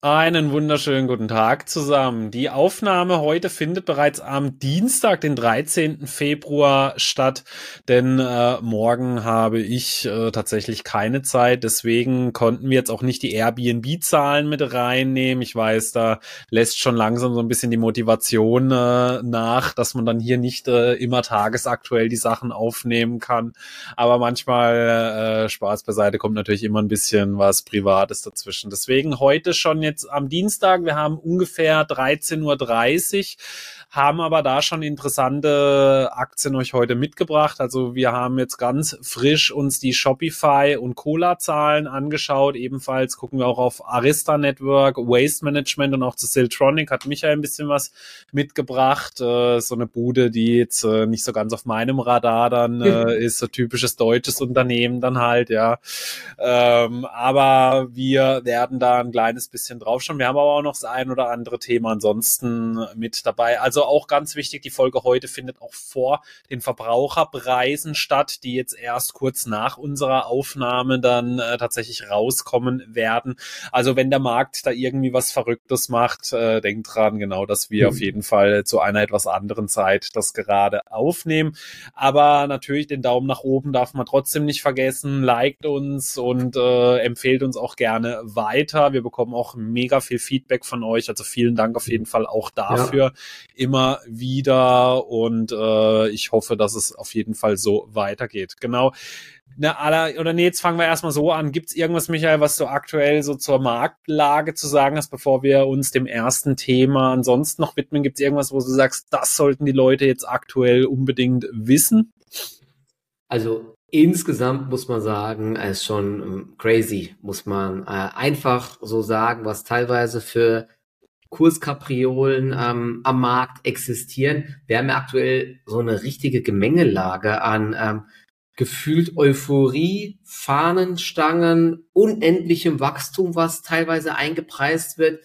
Einen wunderschönen guten Tag zusammen. Die Aufnahme heute findet bereits am Dienstag, den 13. Februar statt, denn äh, morgen habe ich äh, tatsächlich keine Zeit. Deswegen konnten wir jetzt auch nicht die Airbnb-Zahlen mit reinnehmen. Ich weiß, da lässt schon langsam so ein bisschen die Motivation äh, nach, dass man dann hier nicht äh, immer tagesaktuell die Sachen aufnehmen kann. Aber manchmal äh, Spaß beiseite kommt natürlich immer ein bisschen was Privates dazwischen. Deswegen heute schon jetzt am Dienstag. Wir haben ungefähr 13.30 Uhr haben aber da schon interessante Aktien euch heute mitgebracht. Also wir haben jetzt ganz frisch uns die Shopify und Cola-Zahlen angeschaut. Ebenfalls gucken wir auch auf Arista Network, Waste Management und auch zu Siltronic hat Michael ein bisschen was mitgebracht. Äh, so eine Bude, die jetzt äh, nicht so ganz auf meinem Radar dann äh, ist, so typisches deutsches Unternehmen dann halt, ja. Ähm, aber wir werden da ein kleines bisschen draufschauen. Wir haben aber auch noch das ein oder andere Thema ansonsten mit dabei. Also also auch ganz wichtig, die Folge heute findet auch vor den Verbraucherpreisen statt, die jetzt erst kurz nach unserer Aufnahme dann äh, tatsächlich rauskommen werden. Also wenn der Markt da irgendwie was Verrücktes macht, äh, denkt dran, genau, dass wir mhm. auf jeden Fall zu einer etwas anderen Zeit das gerade aufnehmen. Aber natürlich den Daumen nach oben darf man trotzdem nicht vergessen. Liked uns und äh, empfehlt uns auch gerne weiter. Wir bekommen auch mega viel Feedback von euch. Also vielen Dank auf jeden Fall auch dafür. Ja immer wieder und äh, ich hoffe, dass es auf jeden Fall so weitergeht. Genau. Na, aller, oder nee, jetzt fangen wir erstmal so an. Gibt es irgendwas, Michael, was du aktuell so zur Marktlage zu sagen hast, bevor wir uns dem ersten Thema ansonsten noch widmen? Gibt es irgendwas, wo du sagst, das sollten die Leute jetzt aktuell unbedingt wissen? Also insgesamt muss man sagen, es ist schon ähm, crazy, muss man äh, einfach so sagen, was teilweise für Kurskapriolen ähm, am Markt existieren. Wir haben ja aktuell so eine richtige Gemengelage an ähm, gefühlt Euphorie, Fahnenstangen, unendlichem Wachstum, was teilweise eingepreist wird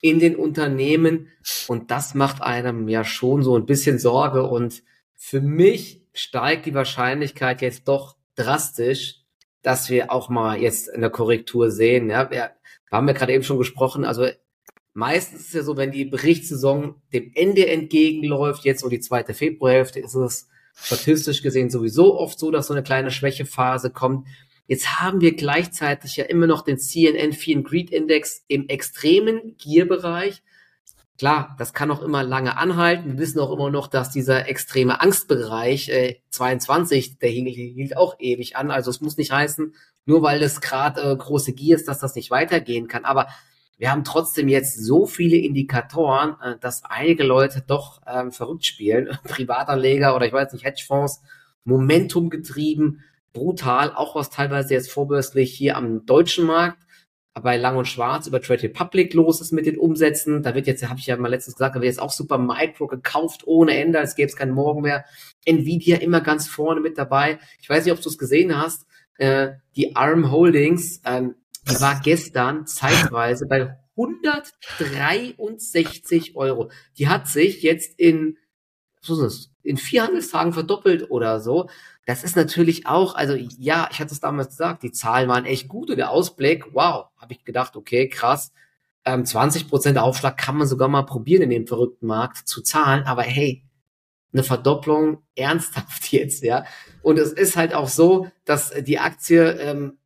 in den Unternehmen. Und das macht einem ja schon so ein bisschen Sorge. Und für mich steigt die Wahrscheinlichkeit jetzt doch drastisch, dass wir auch mal jetzt eine Korrektur sehen. Ja, wir haben ja gerade eben schon gesprochen. Also Meistens ist es ja so, wenn die Berichtssaison dem Ende entgegenläuft, jetzt so die zweite Februarhälfte, ist es statistisch gesehen sowieso oft so, dass so eine kleine Schwächephase kommt. Jetzt haben wir gleichzeitig ja immer noch den CNN Fear and Greed Index im extremen Gierbereich. Klar, das kann auch immer lange anhalten. Wir wissen auch immer noch, dass dieser extreme Angstbereich äh, 22, der hielt, hielt auch ewig an. Also es muss nicht heißen, nur weil es gerade äh, große Gier ist, dass das nicht weitergehen kann. Aber wir haben trotzdem jetzt so viele Indikatoren, äh, dass einige Leute doch ähm, verrückt spielen. Privatanleger oder ich weiß nicht, Hedgefonds, Momentum getrieben, brutal, auch was teilweise jetzt vorbörslich hier am deutschen Markt bei Lang und Schwarz über Trade Republic los ist mit den Umsätzen. Da wird jetzt, habe ich ja mal letztens gesagt, da wird jetzt auch Super Micro gekauft ohne Ende, als gäbe es keinen Morgen mehr. Nvidia immer ganz vorne mit dabei. Ich weiß nicht, ob du es gesehen hast. Äh, die ARM Holdings, ähm, die war gestern zeitweise bei 163 Euro. Die hat sich jetzt in, was ist das, in vier Handelstagen verdoppelt oder so. Das ist natürlich auch, also ja, ich hatte es damals gesagt, die Zahlen waren echt gut und der Ausblick, wow, habe ich gedacht, okay, krass. Ähm, 20% Aufschlag kann man sogar mal probieren in dem verrückten Markt zu zahlen, aber hey, eine Verdopplung ernsthaft jetzt, ja. Und es ist halt auch so, dass die Aktie ähm,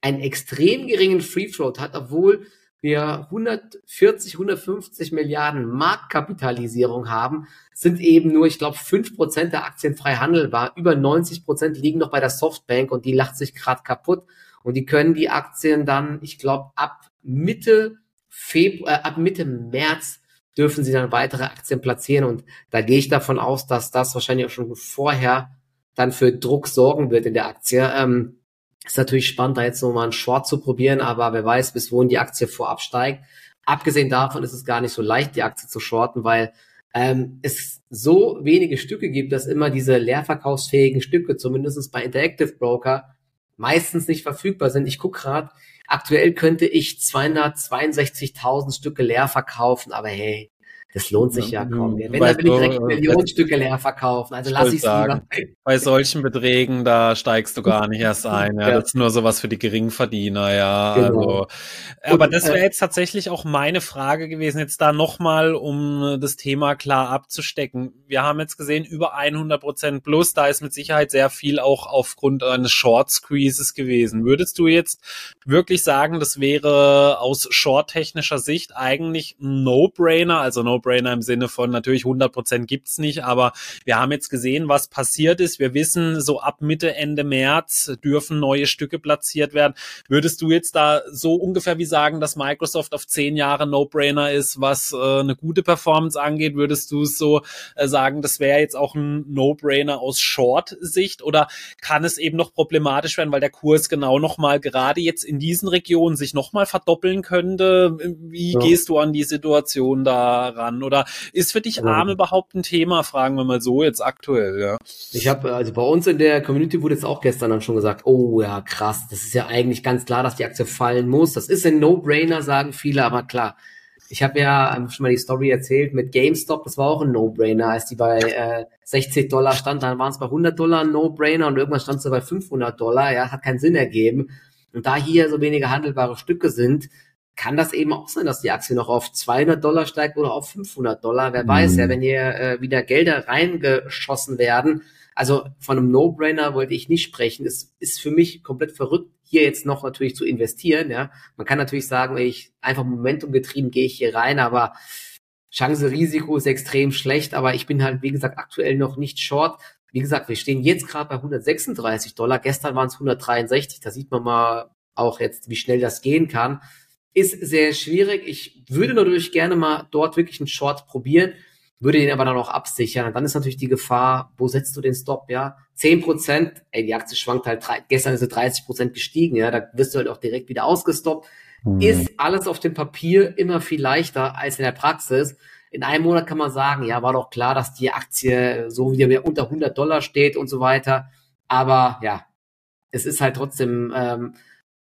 einen extrem geringen Free Float hat, obwohl wir 140, 150 Milliarden Marktkapitalisierung haben, sind eben nur, ich glaube, fünf Prozent der Aktien frei handelbar. Über 90 Prozent liegen noch bei der Softbank und die lacht sich gerade kaputt. Und die können die Aktien dann, ich glaube, ab Mitte Februar, äh, ab Mitte März dürfen sie dann weitere Aktien platzieren. Und da gehe ich davon aus, dass das wahrscheinlich auch schon vorher dann für Druck sorgen wird in der Aktie. Ähm, ist natürlich spannend, da jetzt nochmal einen Short zu probieren, aber wer weiß, bis wohin die Aktie vorab steigt. Abgesehen davon ist es gar nicht so leicht, die Aktie zu shorten, weil ähm, es so wenige Stücke gibt, dass immer diese leerverkaufsfähigen Stücke, zumindest bei Interactive Broker, meistens nicht verfügbar sind. Ich gucke gerade, aktuell könnte ich 262.000 Stücke leer verkaufen, aber hey, das lohnt sich ja kaum. Wenn, dann will ich direkt Millionenstücke leer verkaufen. Also lass ich sagen. Bei solchen Beträgen, da steigst du gar nicht erst ein. Ja. ja. Das ist nur sowas für die Geringverdiener, ja. Genau. Also, aber Und, das wäre äh, jetzt tatsächlich auch meine Frage gewesen, jetzt da nochmal, um das Thema klar abzustecken. Wir haben jetzt gesehen, über 100 Prozent plus, da ist mit Sicherheit sehr viel auch aufgrund eines Short Squeezes gewesen. Würdest du jetzt wirklich sagen, das wäre aus short-technischer Sicht eigentlich No-Brainer, also No No-Brainer im Sinne von natürlich 100 Prozent gibt's nicht, aber wir haben jetzt gesehen, was passiert ist. Wir wissen, so ab Mitte, Ende März dürfen neue Stücke platziert werden. Würdest du jetzt da so ungefähr wie sagen, dass Microsoft auf zehn Jahre No-Brainer ist, was äh, eine gute Performance angeht? Würdest du so äh, sagen, das wäre jetzt auch ein No-Brainer aus Short-Sicht oder kann es eben noch problematisch werden, weil der Kurs genau nochmal gerade jetzt in diesen Regionen sich nochmal verdoppeln könnte? Wie ja. gehst du an die Situation da ran? Oder ist für dich Arm überhaupt ein Thema, fragen wir mal so jetzt aktuell, ja? Ich habe, also bei uns in der Community wurde jetzt auch gestern dann schon gesagt, oh ja, krass, das ist ja eigentlich ganz klar, dass die Aktie fallen muss. Das ist ein No-Brainer, sagen viele, aber klar. Ich habe ja schon mal die Story erzählt mit GameStop, das war auch ein No-Brainer. Als die bei äh, 60 Dollar stand, dann waren es bei 100 Dollar ein No-Brainer und irgendwann stand sie bei 500 Dollar. Ja, hat keinen Sinn ergeben. Und da hier so wenige handelbare Stücke sind, kann das eben auch sein, dass die Aktie noch auf 200 Dollar steigt oder auf 500 Dollar. Wer mhm. weiß ja, wenn hier äh, wieder Gelder reingeschossen werden. Also von einem No-Brainer wollte ich nicht sprechen. Es ist für mich komplett verrückt, hier jetzt noch natürlich zu investieren. Ja, man kann natürlich sagen, ich einfach Momentum getrieben gehe ich hier rein, aber Chance-Risiko ist extrem schlecht. Aber ich bin halt wie gesagt aktuell noch nicht short. Wie gesagt, wir stehen jetzt gerade bei 136 Dollar. Gestern waren es 163. Da sieht man mal auch jetzt, wie schnell das gehen kann ist sehr schwierig. Ich würde natürlich gerne mal dort wirklich einen Short probieren, würde den aber dann auch absichern. Und dann ist natürlich die Gefahr, wo setzt du den Stop, ja? Zehn Prozent, ey, die Aktie schwankt halt, gestern ist sie 30 Prozent gestiegen, ja, da wirst du halt auch direkt wieder ausgestoppt. Mhm. Ist alles auf dem Papier immer viel leichter als in der Praxis. In einem Monat kann man sagen, ja, war doch klar, dass die Aktie so wieder unter 100 Dollar steht und so weiter. Aber ja, es ist halt trotzdem ähm,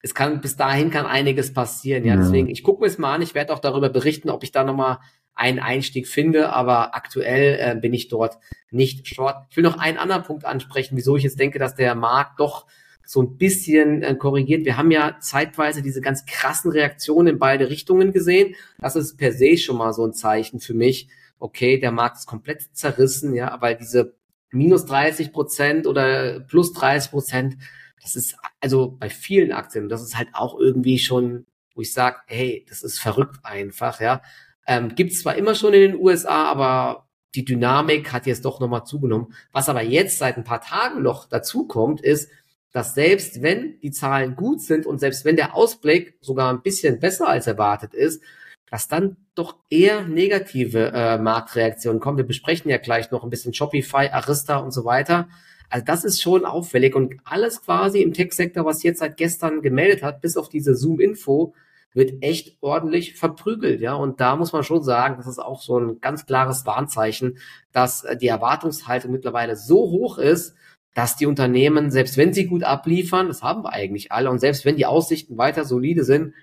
es kann bis dahin kann einiges passieren. Ja, deswegen, ich gucke mir es mal an. Ich werde auch darüber berichten, ob ich da nochmal einen Einstieg finde, aber aktuell äh, bin ich dort nicht short. Ich will noch einen anderen Punkt ansprechen, wieso ich jetzt denke, dass der Markt doch so ein bisschen äh, korrigiert. Wir haben ja zeitweise diese ganz krassen Reaktionen in beide Richtungen gesehen. Das ist per se schon mal so ein Zeichen für mich. Okay, der Markt ist komplett zerrissen, ja, weil diese minus 30 Prozent oder plus 30 Prozent, das ist also bei vielen Aktien, das ist halt auch irgendwie schon, wo ich sage, hey, das ist verrückt einfach, ja. Ähm, Gibt zwar immer schon in den USA, aber die Dynamik hat jetzt doch nochmal zugenommen. Was aber jetzt seit ein paar Tagen noch dazu kommt, ist, dass selbst wenn die Zahlen gut sind und selbst wenn der Ausblick sogar ein bisschen besser als erwartet ist, dass dann doch eher negative äh, Marktreaktionen kommen. Wir besprechen ja gleich noch ein bisschen Shopify, Arista und so weiter. Also das ist schon auffällig und alles quasi im Tech-Sektor, was jetzt seit gestern gemeldet hat, bis auf diese Zoom-Info, wird echt ordentlich verprügelt, ja. Und da muss man schon sagen, das ist auch so ein ganz klares Warnzeichen, dass äh, die Erwartungshaltung mittlerweile so hoch ist, dass die Unternehmen, selbst wenn sie gut abliefern, das haben wir eigentlich alle, und selbst wenn die Aussichten weiter solide sind,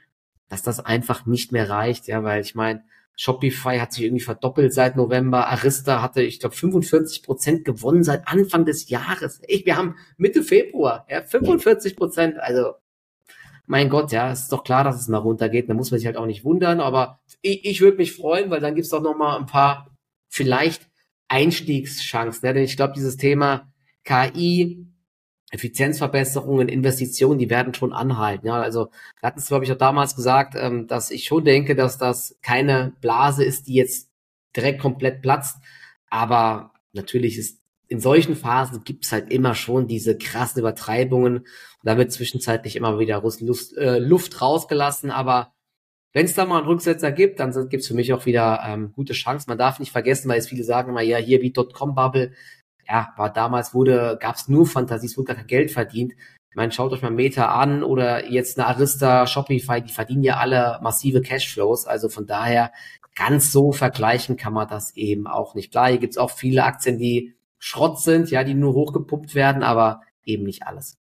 dass das einfach nicht mehr reicht, ja, weil ich meine, Shopify hat sich irgendwie verdoppelt seit November. Arista hatte, ich glaube, 45 Prozent gewonnen seit Anfang des Jahres. Ich, wir haben Mitte Februar, ja, 45 Prozent. Also, mein Gott, ja, ist doch klar, dass es mal runtergeht. Da muss man sich halt auch nicht wundern. Aber ich, ich würde mich freuen, weil dann gibt's doch noch mal ein paar vielleicht Einstiegschancen. Ja, denn ich glaube, dieses Thema KI, Effizienzverbesserungen, Investitionen, die werden schon anhalten. Ja, also wir hatten es, glaube ich, auch damals gesagt, ähm, dass ich schon denke, dass das keine Blase ist, die jetzt direkt komplett platzt. Aber natürlich ist in solchen Phasen gibt es halt immer schon diese krassen Übertreibungen. Und da wird zwischenzeitlich immer wieder Luft, äh, Luft rausgelassen. Aber wenn es da mal einen Rücksetzer gibt, dann gibt es für mich auch wieder ähm, gute Chancen. Man darf nicht vergessen, weil jetzt viele sagen immer, ja, hier wie Dotcom-Bubble, ja, war damals wurde, gab es nur Fantasie, es wurde gar kein Geld verdient. Ich meine, schaut euch mal Meta an oder jetzt eine Arista, Shopify, die verdienen ja alle massive Cashflows. Also von daher ganz so vergleichen kann man das eben auch nicht. Klar, hier gibt's auch viele Aktien, die Schrott sind, ja, die nur hochgepumpt werden, aber eben nicht alles.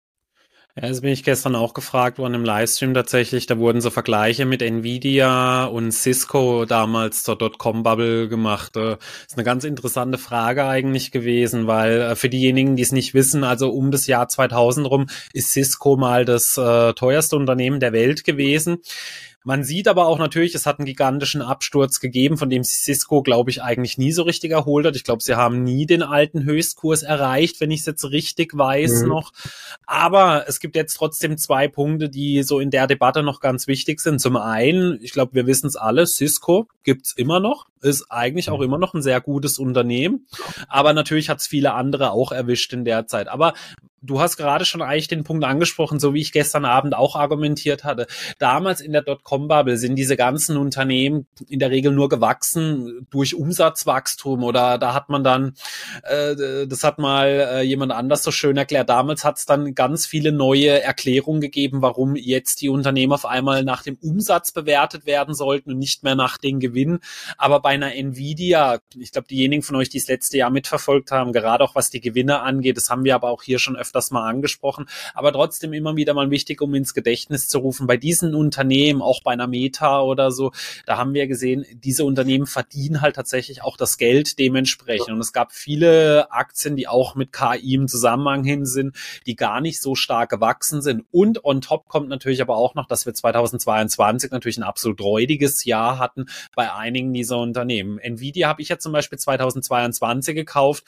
Ja, das bin ich gestern auch gefragt worden im Livestream tatsächlich. Da wurden so Vergleiche mit Nvidia und Cisco damals zur Dotcom-Bubble gemacht. Das ist eine ganz interessante Frage eigentlich gewesen, weil äh, für diejenigen, die es nicht wissen, also um das Jahr 2000 rum ist Cisco mal das äh, teuerste Unternehmen der Welt gewesen. Man sieht aber auch natürlich, es hat einen gigantischen Absturz gegeben, von dem Cisco, glaube ich, eigentlich nie so richtig erholt hat. Ich glaube, sie haben nie den alten Höchstkurs erreicht, wenn ich es jetzt richtig weiß mhm. noch. Aber es gibt jetzt trotzdem zwei Punkte, die so in der Debatte noch ganz wichtig sind. Zum einen, ich glaube, wir wissen es alle, Cisco gibt's immer noch, ist eigentlich auch mhm. immer noch ein sehr gutes Unternehmen. Aber natürlich hat es viele andere auch erwischt in der Zeit. Aber du hast gerade schon eigentlich den Punkt angesprochen, so wie ich gestern Abend auch argumentiert hatte. Damals in der Dotcom-Bubble sind diese ganzen Unternehmen in der Regel nur gewachsen durch Umsatzwachstum oder da hat man dann, äh, das hat mal äh, jemand anders so schön erklärt, damals hat es dann ganz viele neue Erklärungen gegeben, warum jetzt die Unternehmen auf einmal nach dem Umsatz bewertet werden sollten und nicht mehr nach den Gewinnen. Aber bei einer Nvidia, ich glaube, diejenigen von euch, die es letzte Jahr mitverfolgt haben, gerade auch was die Gewinne angeht, das haben wir aber auch hier schon öfter öfters mal angesprochen, aber trotzdem immer wieder mal wichtig, um ins Gedächtnis zu rufen. Bei diesen Unternehmen, auch bei einer Meta oder so, da haben wir gesehen, diese Unternehmen verdienen halt tatsächlich auch das Geld dementsprechend. Und es gab viele Aktien, die auch mit KI im Zusammenhang hin sind, die gar nicht so stark gewachsen sind. Und on top kommt natürlich aber auch noch, dass wir 2022 natürlich ein absolut räudiges Jahr hatten bei einigen dieser Unternehmen. Nvidia habe ich ja zum Beispiel 2022 gekauft.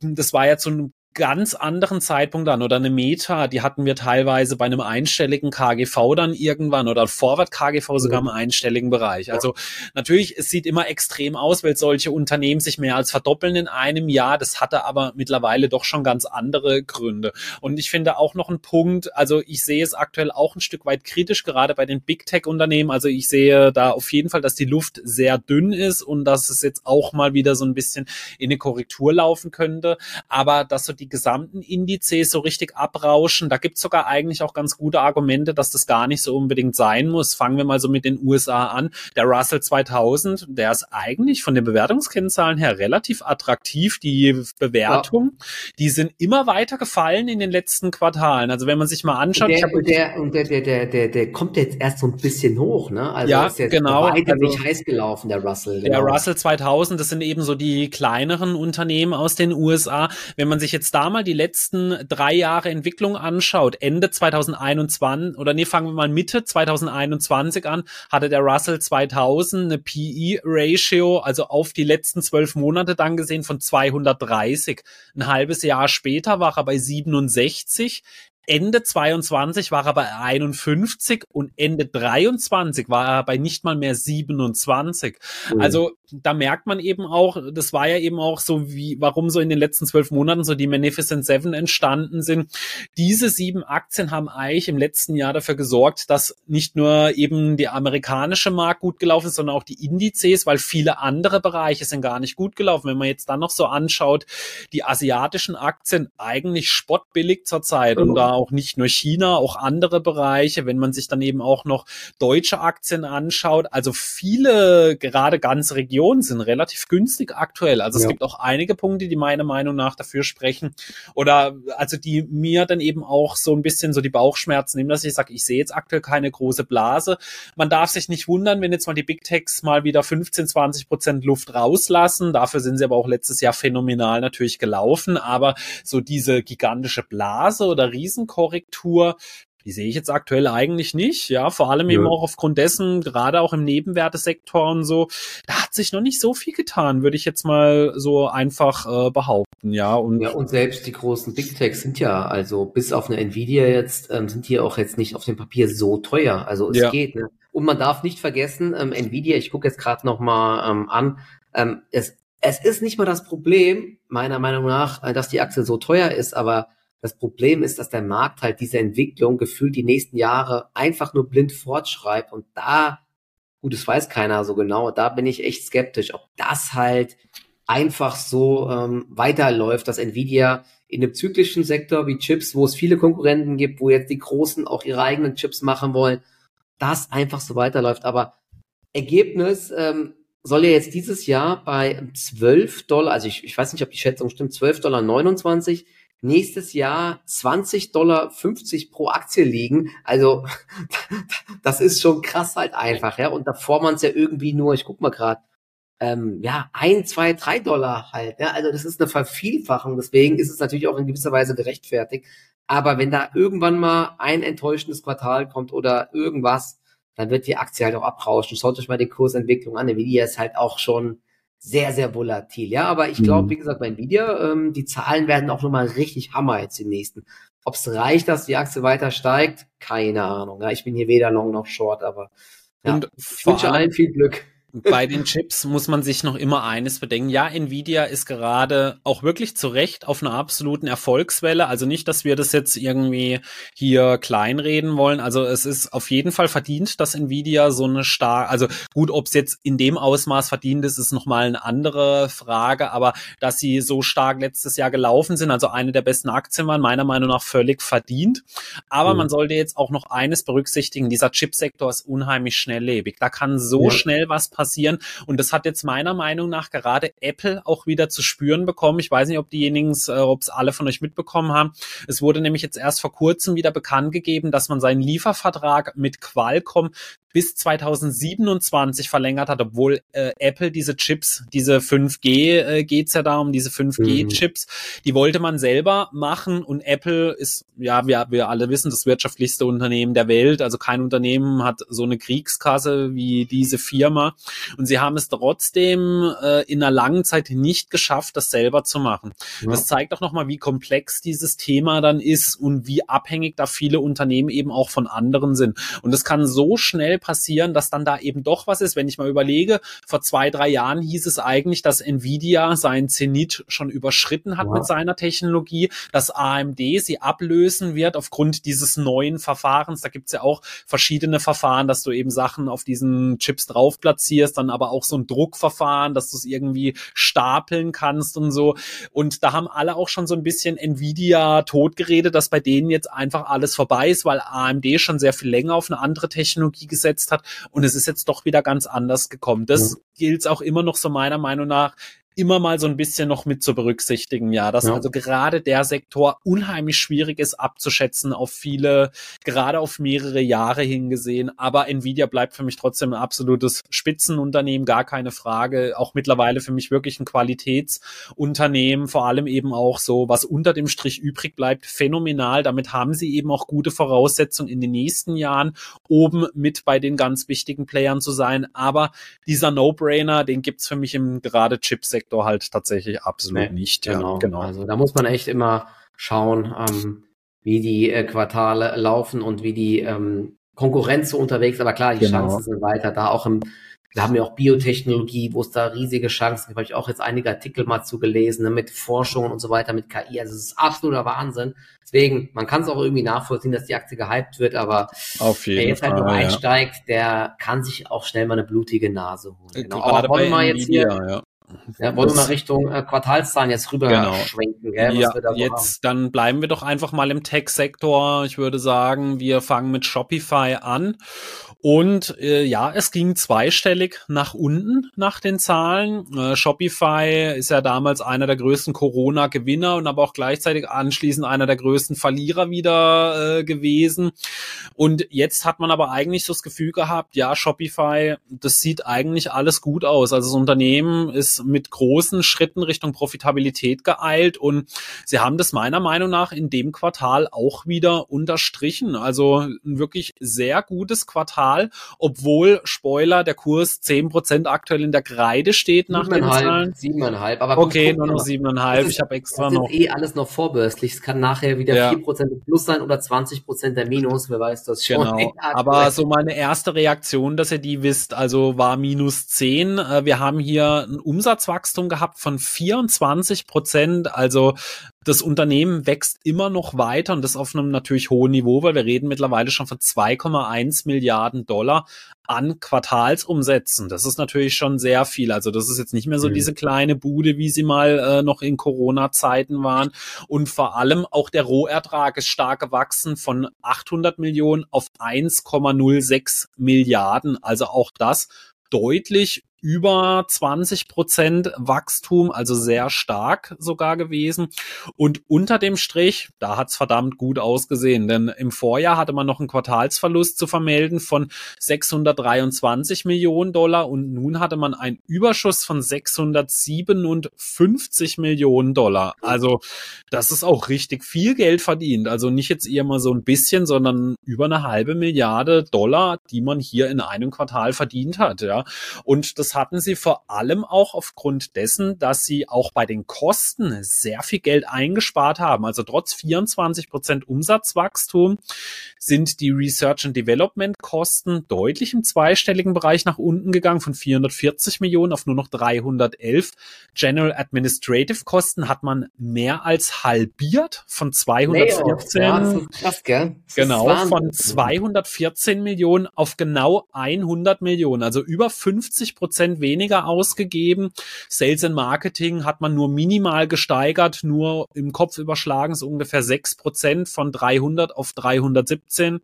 Das war ja zu einem ganz anderen Zeitpunkt an oder eine Meta, die hatten wir teilweise bei einem einstelligen KGV dann irgendwann oder Vorwärts KGV sogar im einstelligen Bereich. Also natürlich, es sieht immer extrem aus, weil solche Unternehmen sich mehr als verdoppeln in einem Jahr. Das hatte aber mittlerweile doch schon ganz andere Gründe. Und ich finde auch noch ein Punkt, also ich sehe es aktuell auch ein Stück weit kritisch, gerade bei den Big Tech Unternehmen. Also ich sehe da auf jeden Fall, dass die Luft sehr dünn ist und dass es jetzt auch mal wieder so ein bisschen in eine Korrektur laufen könnte. Aber dass so die gesamten Indizes so richtig abrauschen. Da gibt's sogar eigentlich auch ganz gute Argumente, dass das gar nicht so unbedingt sein muss. Fangen wir mal so mit den USA an. Der Russell 2000, der ist eigentlich von den Bewertungskennzahlen her relativ attraktiv. Die Bewertung, ja. die sind immer weiter gefallen in den letzten Quartalen. Also wenn man sich mal anschaut. Der, und der, der, der, der, der, der kommt jetzt erst so ein bisschen hoch, ne? Also ja, ist jetzt genau. weiter also, nicht heiß gelaufen, der Russell. Genau. Der Russell 2000, das sind eben so die kleineren Unternehmen aus den USA. Wenn man sich jetzt da mal die letzten drei Jahre Entwicklung anschaut, Ende 2021 oder nee, fangen wir mal Mitte 2021 an, hatte der Russell 2000 eine PE-Ratio, also auf die letzten zwölf Monate dann gesehen von 230. Ein halbes Jahr später war er bei 67. Ende 22 war er bei 51 und Ende 23 war er bei nicht mal mehr 27. Mhm. Also da merkt man eben auch, das war ja eben auch so wie, warum so in den letzten zwölf Monaten so die Magnificent Seven entstanden sind. Diese sieben Aktien haben eigentlich im letzten Jahr dafür gesorgt, dass nicht nur eben die amerikanische Markt gut gelaufen ist, sondern auch die Indizes, weil viele andere Bereiche sind gar nicht gut gelaufen. Wenn man jetzt dann noch so anschaut, die asiatischen Aktien eigentlich spottbillig zurzeit und da auch nicht nur China, auch andere Bereiche, wenn man sich dann eben auch noch deutsche Aktien anschaut, also viele, gerade ganze Regionen sind relativ günstig aktuell. Also ja. es gibt auch einige Punkte, die meiner Meinung nach dafür sprechen oder also die mir dann eben auch so ein bisschen so die Bauchschmerzen nehmen, dass ich sage, ich sehe jetzt aktuell keine große Blase. Man darf sich nicht wundern, wenn jetzt mal die Big Techs mal wieder 15, 20 Prozent Luft rauslassen. Dafür sind sie aber auch letztes Jahr phänomenal natürlich gelaufen. Aber so diese gigantische Blase oder Riesen Korrektur, die sehe ich jetzt aktuell eigentlich nicht, ja, vor allem ja. eben auch aufgrund dessen, gerade auch im Nebenwertesektor und so, da hat sich noch nicht so viel getan, würde ich jetzt mal so einfach äh, behaupten, ja. Und, ja, und selbst die großen Big Techs sind ja, also bis auf eine Nvidia jetzt, ähm, sind die auch jetzt nicht auf dem Papier so teuer, also es ja. geht, ne? Und man darf nicht vergessen, ähm, Nvidia, ich gucke jetzt gerade noch mal ähm, an, ähm, es, es ist nicht mal das Problem, meiner Meinung nach, äh, dass die Aktie so teuer ist, aber das Problem ist, dass der Markt halt diese Entwicklung gefühlt die nächsten Jahre einfach nur blind fortschreibt und da, gut, das weiß keiner so genau, da bin ich echt skeptisch, ob das halt einfach so ähm, weiterläuft, dass Nvidia in einem zyklischen Sektor wie Chips, wo es viele Konkurrenten gibt, wo jetzt die Großen auch ihre eigenen Chips machen wollen, das einfach so weiterläuft. Aber Ergebnis ähm, soll ja jetzt dieses Jahr bei 12 Dollar, also ich, ich weiß nicht, ob die Schätzung stimmt, 12 Dollar 29 nächstes Jahr 20 Dollar 50 pro Aktie liegen. Also das ist schon krass halt einfach, ja. Und davor man es ja irgendwie nur, ich guck mal gerade, ähm, ja, ein, zwei, drei Dollar halt. Ja? Also das ist eine Vervielfachung. Deswegen ist es natürlich auch in gewisser Weise gerechtfertigt. Aber wenn da irgendwann mal ein enttäuschendes Quartal kommt oder irgendwas, dann wird die Aktie halt auch abrauschen. Schaut euch mal die Kursentwicklung an. Nvidia ist halt auch schon sehr, sehr volatil. Ja, aber ich glaube, mhm. wie gesagt, bei Nvidia, ähm, die Zahlen werden auch nochmal richtig Hammer jetzt im nächsten. Ob es reicht, dass die Aktie weiter steigt, keine Ahnung. Ja, ich bin hier weder long noch short, aber ja, Und ich wünsche allen viel Glück bei den Chips muss man sich noch immer eines bedenken. Ja, Nvidia ist gerade auch wirklich zu Recht auf einer absoluten Erfolgswelle. Also nicht, dass wir das jetzt irgendwie hier kleinreden wollen. Also es ist auf jeden Fall verdient, dass Nvidia so eine stark, also gut, ob es jetzt in dem Ausmaß verdient ist, ist nochmal eine andere Frage. Aber dass sie so stark letztes Jahr gelaufen sind, also eine der besten Aktien waren, meiner Meinung nach völlig verdient. Aber mhm. man sollte jetzt auch noch eines berücksichtigen. Dieser Chipsektor ist unheimlich schnelllebig. Da kann so ja. schnell was passieren passieren. Und das hat jetzt meiner Meinung nach gerade Apple auch wieder zu spüren bekommen. Ich weiß nicht, ob diejenigen, äh, ob es alle von euch mitbekommen haben. Es wurde nämlich jetzt erst vor kurzem wieder bekannt gegeben, dass man seinen Liefervertrag mit Qualcomm bis 2027 verlängert hat, obwohl äh, Apple diese Chips, diese 5G äh, geht's ja da um diese 5G-Chips, mhm. die wollte man selber machen und Apple ist, ja, wir, wir alle wissen, das wirtschaftlichste Unternehmen der Welt. Also kein Unternehmen hat so eine Kriegskasse wie diese Firma und sie haben es trotzdem äh, in einer langen Zeit nicht geschafft, das selber zu machen. Ja. Das zeigt auch nochmal, wie komplex dieses Thema dann ist und wie abhängig da viele Unternehmen eben auch von anderen sind. Und es kann so schnell passieren, dass dann da eben doch was ist. Wenn ich mal überlege, vor zwei, drei Jahren hieß es eigentlich, dass Nvidia seinen Zenit schon überschritten hat ja. mit seiner Technologie, dass AMD sie ablösen wird aufgrund dieses neuen Verfahrens. Da gibt's ja auch verschiedene Verfahren, dass du eben Sachen auf diesen Chips drauf platzierst, dann aber auch so ein Druckverfahren, dass du es irgendwie stapeln kannst und so. Und da haben alle auch schon so ein bisschen Nvidia totgeredet, dass bei denen jetzt einfach alles vorbei ist, weil AMD schon sehr viel länger auf eine andere Technologie gesetzt gesetzt hat und es ist jetzt doch wieder ganz anders gekommen. Das mhm. gilt auch immer noch so meiner Meinung nach immer mal so ein bisschen noch mit zu berücksichtigen, ja, dass ja. also gerade der Sektor unheimlich schwierig ist abzuschätzen auf viele, gerade auf mehrere Jahre hingesehen. Aber Nvidia bleibt für mich trotzdem ein absolutes Spitzenunternehmen, gar keine Frage. Auch mittlerweile für mich wirklich ein Qualitätsunternehmen, vor allem eben auch so, was unter dem Strich übrig bleibt, phänomenal. Damit haben sie eben auch gute Voraussetzungen in den nächsten Jahren oben mit bei den ganz wichtigen Playern zu sein. Aber dieser No-Brainer, den gibt's für mich im gerade Chipsektor Sektor halt tatsächlich absolut nee, nicht. Genau, ja, genau. Also da muss man echt immer schauen, ähm, wie die äh, Quartale laufen und wie die ähm, Konkurrenz so unterwegs. Aber klar, die genau. Chancen sind weiter da. Auch im, wir haben ja auch Biotechnologie, wo es da riesige Chancen gibt. Habe ich auch jetzt einige Artikel mal zugelesen ne, mit Forschung und so weiter, mit KI. Also es ist absoluter Wahnsinn. Deswegen, man kann es auch irgendwie nachvollziehen, dass die Aktie gehypt wird, aber wer jetzt Fall, halt nur einsteigt, der kann sich auch schnell mal eine blutige Nase holen. Genau. Gerade aber wollen wir jetzt hier, ja. Ja, wollen wir mal Richtung äh, Quartalszahlen jetzt rüber genau. schwenken, gell, ja, da so jetzt, haben. dann bleiben wir doch einfach mal im Tech-Sektor. Ich würde sagen, wir fangen mit Shopify an und äh, ja, es ging zweistellig nach unten nach den Zahlen. Äh, Shopify ist ja damals einer der größten Corona-Gewinner und aber auch gleichzeitig anschließend einer der größten Verlierer wieder äh, gewesen. Und jetzt hat man aber eigentlich so das Gefühl gehabt, ja, Shopify, das sieht eigentlich alles gut aus. Also das Unternehmen ist mit großen Schritten Richtung Profitabilität geeilt und sie haben das meiner Meinung nach in dem Quartal auch wieder unterstrichen. Also ein wirklich sehr gutes Quartal obwohl, Spoiler, der Kurs zehn Prozent aktuell in der Kreide steht nach den Zahlen. Siebeneinhalb, aber Okay, nur noch siebeneinhalb, ich habe extra das noch. Das ist eh alles noch vorbörslich, es kann nachher wieder vier ja. Prozent plus sein oder 20 Prozent der Minus, wer weiß das schon. Genau, aber so meine erste Reaktion, dass ihr die wisst, also war minus zehn. Äh, wir haben hier ein Umsatzwachstum gehabt von 24 Prozent, also das Unternehmen wächst immer noch weiter und das auf einem natürlich hohen Niveau, weil wir reden mittlerweile schon von 2,1 Milliarden Dollar an Quartalsumsätzen. Das ist natürlich schon sehr viel. Also das ist jetzt nicht mehr so mhm. diese kleine Bude, wie sie mal äh, noch in Corona-Zeiten waren. Und vor allem auch der Rohertrag ist stark gewachsen von 800 Millionen auf 1,06 Milliarden. Also auch das deutlich über 20 Prozent Wachstum, also sehr stark sogar gewesen. Und unter dem Strich, da hat's verdammt gut ausgesehen, denn im Vorjahr hatte man noch einen Quartalsverlust zu vermelden von 623 Millionen Dollar und nun hatte man einen Überschuss von 657 Millionen Dollar. Also das ist auch richtig viel Geld verdient. Also nicht jetzt eher mal so ein bisschen, sondern über eine halbe Milliarde Dollar, die man hier in einem Quartal verdient hat. Ja. Und das hatten sie vor allem auch aufgrund dessen, dass sie auch bei den Kosten sehr viel Geld eingespart haben. Also trotz 24 Prozent Umsatzwachstum sind die Research and Development Kosten deutlich im zweistelligen Bereich nach unten gegangen von 440 Millionen auf nur noch 311. General Administrative Kosten hat man mehr als halbiert von 214. Ja, das ist krass, gell? Das genau, von 214 Millionen auf genau 100 Millionen, also über 50 Prozent weniger ausgegeben. Sales and Marketing hat man nur minimal gesteigert, nur im Kopf überschlagen so ungefähr 6 Prozent von 300 auf 317.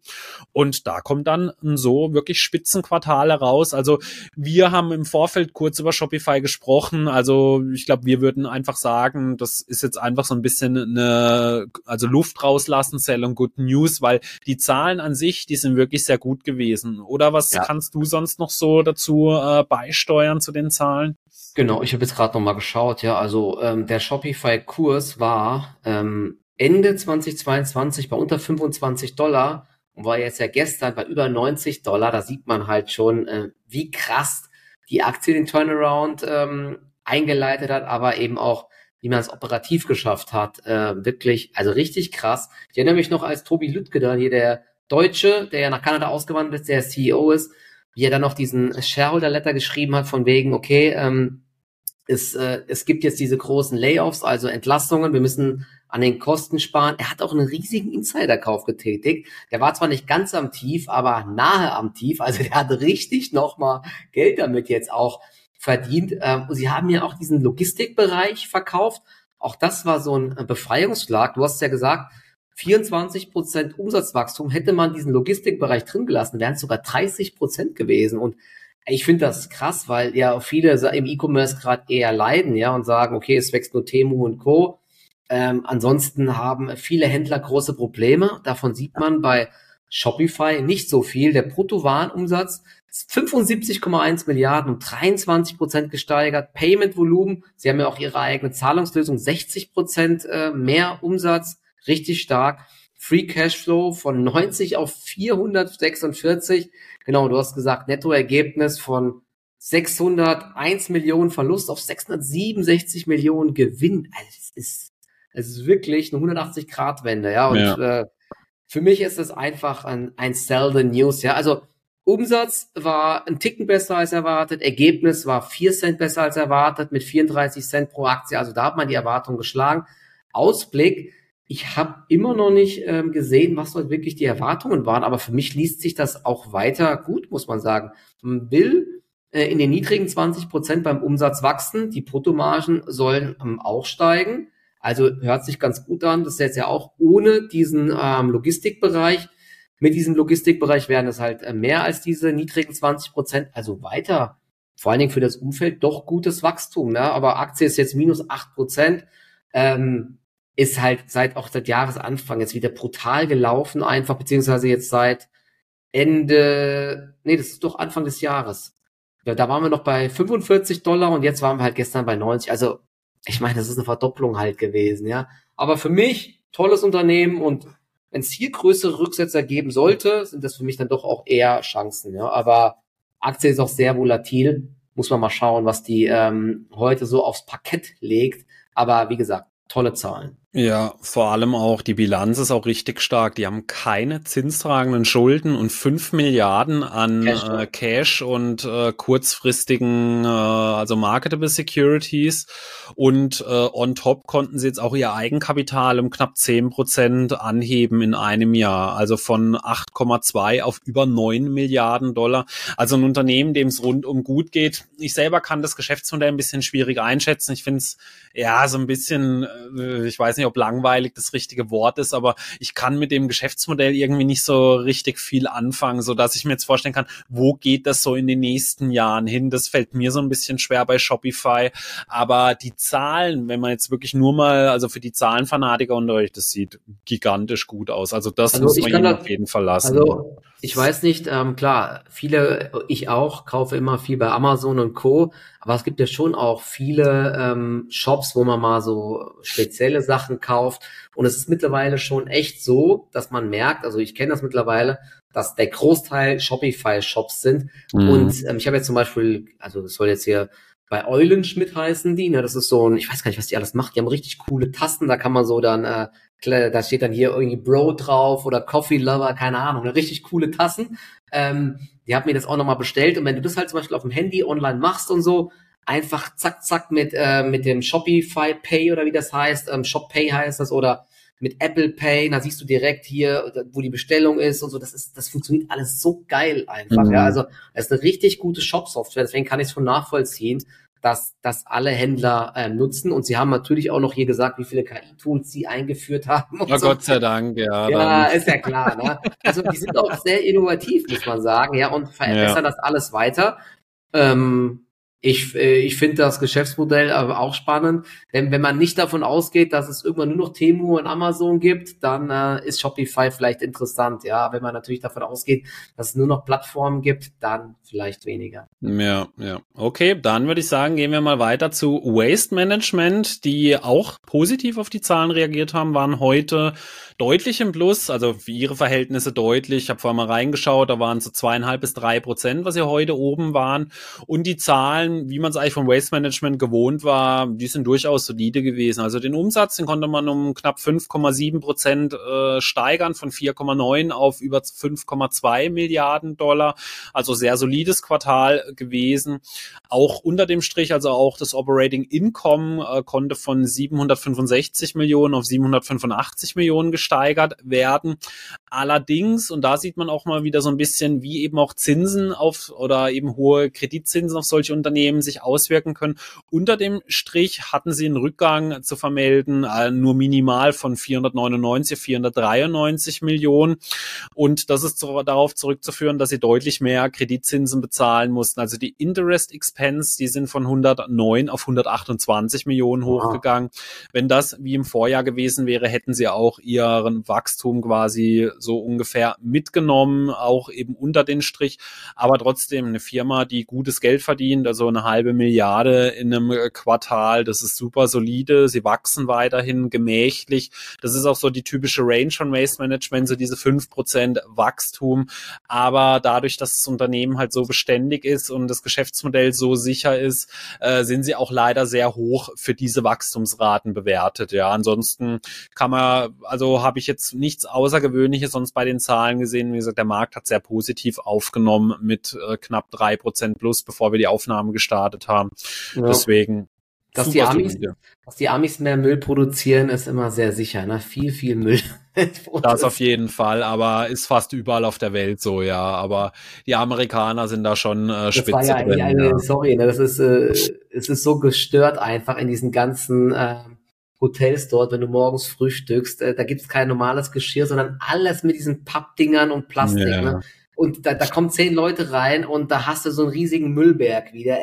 Und da kommt dann so wirklich Spitzenquartal heraus. Also wir haben im Vorfeld kurz über Shopify gesprochen. Also ich glaube, wir würden einfach sagen, das ist jetzt einfach so ein bisschen eine, also Luft rauslassen, Sell und Good News, weil die Zahlen an sich, die sind wirklich sehr gut gewesen. Oder was ja. kannst du sonst noch so dazu äh, beisteuern zu den Zahlen? Genau, ich habe jetzt gerade noch mal geschaut, ja, also ähm, der Shopify-Kurs war ähm, Ende 2022 bei unter 25 Dollar und war jetzt ja gestern bei über 90 Dollar. Da sieht man halt schon, äh, wie krass die Aktie den Turnaround ähm, eingeleitet hat, aber eben auch, wie man es operativ geschafft hat. Äh, wirklich, also richtig krass. Ich erinnere mich noch, als Tobi Lüttke da hier, der Deutsche, der ja nach Kanada ausgewandert ist, der CEO ist, wie er dann noch diesen Shareholder Letter geschrieben hat, von wegen, okay, ähm, es, äh, es gibt jetzt diese großen Layoffs, also Entlastungen, wir müssen an den Kosten sparen. Er hat auch einen riesigen Insiderkauf getätigt. Der war zwar nicht ganz am Tief, aber nahe am Tief. Also der hat richtig nochmal Geld damit jetzt auch verdient. Ähm, sie haben ja auch diesen Logistikbereich verkauft. Auch das war so ein Befreiungsschlag. Du hast ja gesagt, 24 Prozent Umsatzwachstum hätte man diesen Logistikbereich drin gelassen, wären es sogar 30 Prozent gewesen. Und ich finde das krass, weil ja viele im E-Commerce gerade eher leiden, ja, und sagen, okay, es wächst nur Temu und Co. Ähm, ansonsten haben viele Händler große Probleme. Davon sieht man bei Shopify nicht so viel. Der Bruttowarenumsatz ist 75,1 Milliarden um 23 Prozent gesteigert. Payment-Volumen, sie haben ja auch ihre eigene Zahlungslösung, 60 Prozent äh, mehr Umsatz, richtig stark. Free Cashflow von 90 auf 446. Genau, du hast gesagt, Nettoergebnis von 601 Millionen Verlust auf 667 Millionen Gewinn. Also das ist es ist wirklich eine 180-Grad-Wende, ja. Und ja. Äh, für mich ist es einfach ein, ein Sell the News, ja. Also Umsatz war ein Ticken besser als erwartet, Ergebnis war 4 Cent besser als erwartet mit 34 Cent pro Aktie. Also da hat man die Erwartung geschlagen. Ausblick, ich habe immer noch nicht ähm, gesehen, was dort wirklich die Erwartungen waren, aber für mich liest sich das auch weiter gut, muss man sagen. Man will äh, in den niedrigen 20 Prozent beim Umsatz wachsen, die Bruttomargen sollen ähm, auch steigen. Also hört sich ganz gut an. Das ist jetzt ja auch ohne diesen ähm, Logistikbereich. Mit diesem Logistikbereich wären es halt äh, mehr als diese niedrigen 20 Prozent. Also weiter, vor allen Dingen für das Umfeld, doch gutes Wachstum. Ne? Aber Aktie ist jetzt minus 8 Prozent. Ähm, ist halt seit auch seit Jahresanfang jetzt wieder brutal gelaufen, einfach, beziehungsweise jetzt seit Ende, nee, das ist doch Anfang des Jahres. Ja, da waren wir noch bei 45 Dollar und jetzt waren wir halt gestern bei 90. Also ich meine, das ist eine Verdopplung halt gewesen, ja. Aber für mich, tolles Unternehmen und wenn es hier größere Rücksetzer geben sollte, sind das für mich dann doch auch eher Chancen, ja. Aber Aktie ist auch sehr volatil. Muss man mal schauen, was die ähm, heute so aufs Parkett legt. Aber wie gesagt, tolle Zahlen. Ja, vor allem auch die Bilanz ist auch richtig stark. Die haben keine zinstragenden Schulden und fünf Milliarden an Cash, äh, Cash und äh, kurzfristigen, äh, also marketable Securities. Und äh, on top konnten sie jetzt auch ihr Eigenkapital um knapp zehn Prozent anheben in einem Jahr. Also von 8,2 auf über neun Milliarden Dollar. Also ein Unternehmen, dem es rundum gut geht. Ich selber kann das Geschäftsmodell ein bisschen schwierig einschätzen. Ich finde es ja so ein bisschen, äh, ich weiß nicht, nicht, ob langweilig das richtige Wort ist, aber ich kann mit dem Geschäftsmodell irgendwie nicht so richtig viel anfangen, so dass ich mir jetzt vorstellen kann, wo geht das so in den nächsten Jahren hin? Das fällt mir so ein bisschen schwer bei Shopify, aber die Zahlen, wenn man jetzt wirklich nur mal, also für die Zahlenfanatiker unter euch, das sieht gigantisch gut aus. Also das also muss man ihnen auf jeden Fall lassen. Also ich weiß nicht, ähm, klar, viele, ich auch, kaufe immer viel bei Amazon und Co. Aber es gibt ja schon auch viele ähm, Shops, wo man mal so spezielle Sachen kauft. Und es ist mittlerweile schon echt so, dass man merkt, also ich kenne das mittlerweile, dass der Großteil Shopify-Shops sind. Mhm. Und ähm, ich habe jetzt zum Beispiel, also das soll jetzt hier bei Eulenschmidt heißen die, ne? Das ist so ein, ich weiß gar nicht, was die alles macht. Die haben richtig coole Tasten, da kann man so dann, äh, da steht dann hier irgendwie Bro drauf oder Coffee Lover, keine Ahnung, ne? richtig coole Tassen. Ähm, die hat mir das auch nochmal bestellt und wenn du das halt zum Beispiel auf dem Handy online machst und so, einfach zack, zack mit, äh, mit dem Shopify Pay oder wie das heißt, ähm, Shop Pay heißt das oder mit Apple Pay, da siehst du direkt hier, wo die Bestellung ist und so. Das ist, das funktioniert alles so geil einfach. Mhm. Ja, also es ist eine richtig gute Shop-Software. Deswegen kann ich es schon nachvollziehen, dass das alle Händler äh, nutzen. Und sie haben natürlich auch noch hier gesagt, wie viele KI-Tools sie eingeführt haben. Na so. Gott sei Dank, ja. Ja, ist ja klar. Ne? Also die sind auch sehr innovativ, muss man sagen, ja, und verbessern ja. das alles weiter. Ähm, ich, äh, ich finde das Geschäftsmodell aber auch spannend, denn wenn man nicht davon ausgeht, dass es irgendwann nur noch Temu und Amazon gibt, dann äh, ist Shopify vielleicht interessant. Ja, wenn man natürlich davon ausgeht, dass es nur noch Plattformen gibt, dann vielleicht weniger. Ja, ja. Okay, dann würde ich sagen, gehen wir mal weiter zu Waste Management, die auch positiv auf die Zahlen reagiert haben, waren heute deutlich im Plus, also für ihre Verhältnisse deutlich. Ich habe vorher mal reingeschaut, da waren so zweieinhalb bis drei Prozent, was sie heute oben waren. Und die Zahlen, wie man es eigentlich vom Waste Management gewohnt war, die sind durchaus solide gewesen. Also den Umsatz, den konnte man um knapp 5,7 Prozent äh, steigern, von 4,9 auf über 5,2 Milliarden Dollar. Also sehr solides Quartal gewesen. Auch unter dem Strich, also auch das Operating Income äh, konnte von 765 Millionen auf 785 Millionen gesteigert werden. Allerdings, und da sieht man auch mal wieder so ein bisschen, wie eben auch Zinsen auf oder eben hohe Kreditzinsen auf solche Unternehmen sich auswirken können. Unter dem Strich hatten sie einen Rückgang zu vermelden, äh, nur minimal von 499, 493 Millionen. Und das ist zu, darauf zurückzuführen, dass sie deutlich mehr Kreditzinsen bezahlen mussten. Also die Interest Expense, die sind von 109 auf 128 Millionen hochgegangen. Wow. Wenn das wie im Vorjahr gewesen wäre, hätten sie auch ihren Wachstum quasi so ungefähr mitgenommen, auch eben unter den Strich. Aber trotzdem eine Firma, die gutes Geld verdient, also eine halbe Milliarde in einem Quartal, das ist super solide. Sie wachsen weiterhin gemächlich. Das ist auch so die typische Range von Waste Management, so diese fünf Prozent Wachstum. Aber dadurch, dass das Unternehmen halt so beständig ist und das Geschäftsmodell so sicher ist, äh, sind sie auch leider sehr hoch für diese Wachstumsraten bewertet. Ja, ansonsten kann man, also habe ich jetzt nichts Außergewöhnliches sonst bei den Zahlen gesehen. Wie gesagt, der Markt hat sehr positiv aufgenommen mit äh, knapp drei Prozent plus, bevor wir die Aufnahmen gestartet haben. Ja. Deswegen dass die, Amis, dass die Amis mehr Müll produzieren, ist immer sehr sicher. Ne? Viel, viel Müll. das auf jeden Fall, aber ist fast überall auf der Welt so, ja. Aber die Amerikaner sind da schon äh, spitze ja drin. Eine, ja. Sorry, ne? das ist, äh, es ist so gestört einfach in diesen ganzen äh, Hotels dort, wenn du morgens frühstückst, äh, da gibt's kein normales Geschirr, sondern alles mit diesen Pappdingern und Plastik. Ja. Ne? Und da, da kommen zehn Leute rein und da hast du so einen riesigen Müllberg wieder.